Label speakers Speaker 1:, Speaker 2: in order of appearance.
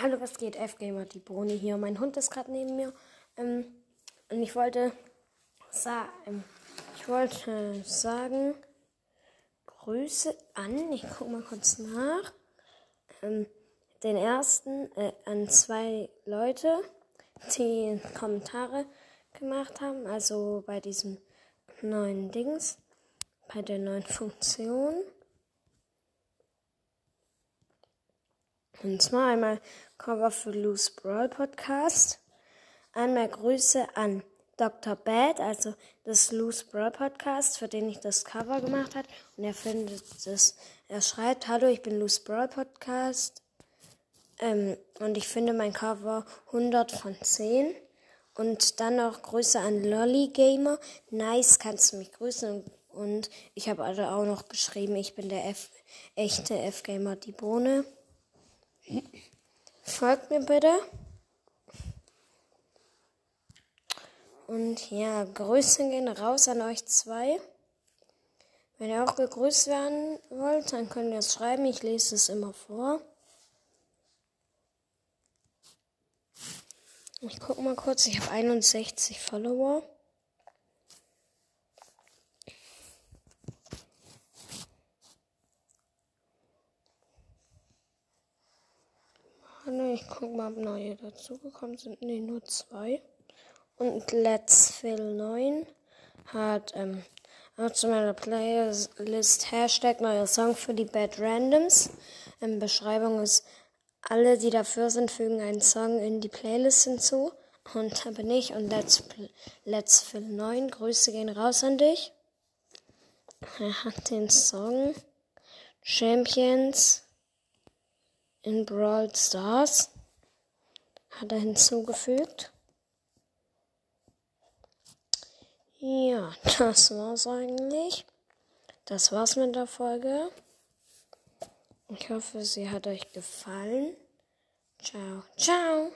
Speaker 1: Hallo, was geht? F-Gamer, die Bruni hier. Mein Hund ist gerade neben mir. Ähm, und ich wollte, sa ähm, ich wollte sagen, Grüße an, ich gucke mal kurz nach, ähm, den ersten, äh, an zwei Leute, die Kommentare gemacht haben, also bei diesem neuen Dings, bei der neuen Funktion. Und zwar einmal Cover für Loose Brawl Podcast. Einmal Grüße an Dr. Bad, also das Loose Brawl Podcast, für den ich das Cover gemacht habe. Und er findet es, er schreibt, hallo, ich bin Loose Brawl Podcast. Ähm, und ich finde mein Cover 100 von 10. Und dann noch Grüße an Lolly Gamer. Nice, kannst du mich grüßen. Und ich habe also auch noch geschrieben, ich bin der F echte F-Gamer, die Bohne. Folgt mir bitte. Und ja, Grüße gehen raus an euch zwei. Wenn ihr auch gegrüßt werden wollt, dann könnt ihr es schreiben. Ich lese es immer vor. Ich gucke mal kurz. Ich habe 61 Follower. Ne, ich guck mal, ob neue dazugekommen sind. Ne, nur zwei. Und Let's Fill 9 hat ähm, auch zu meiner Playlist Hashtag neuer Song für die Bad Randoms. Ähm, Beschreibung ist, alle, die dafür sind, fügen einen Song in die Playlist hinzu. Und da bin ich und Let's, Let's Fill 9. Grüße gehen raus an dich. Er hat den Song Champions in Brawl Stars hat er hinzugefügt. Ja, das war's eigentlich. Das war's mit der Folge. Ich hoffe, sie hat euch gefallen. Ciao, ciao.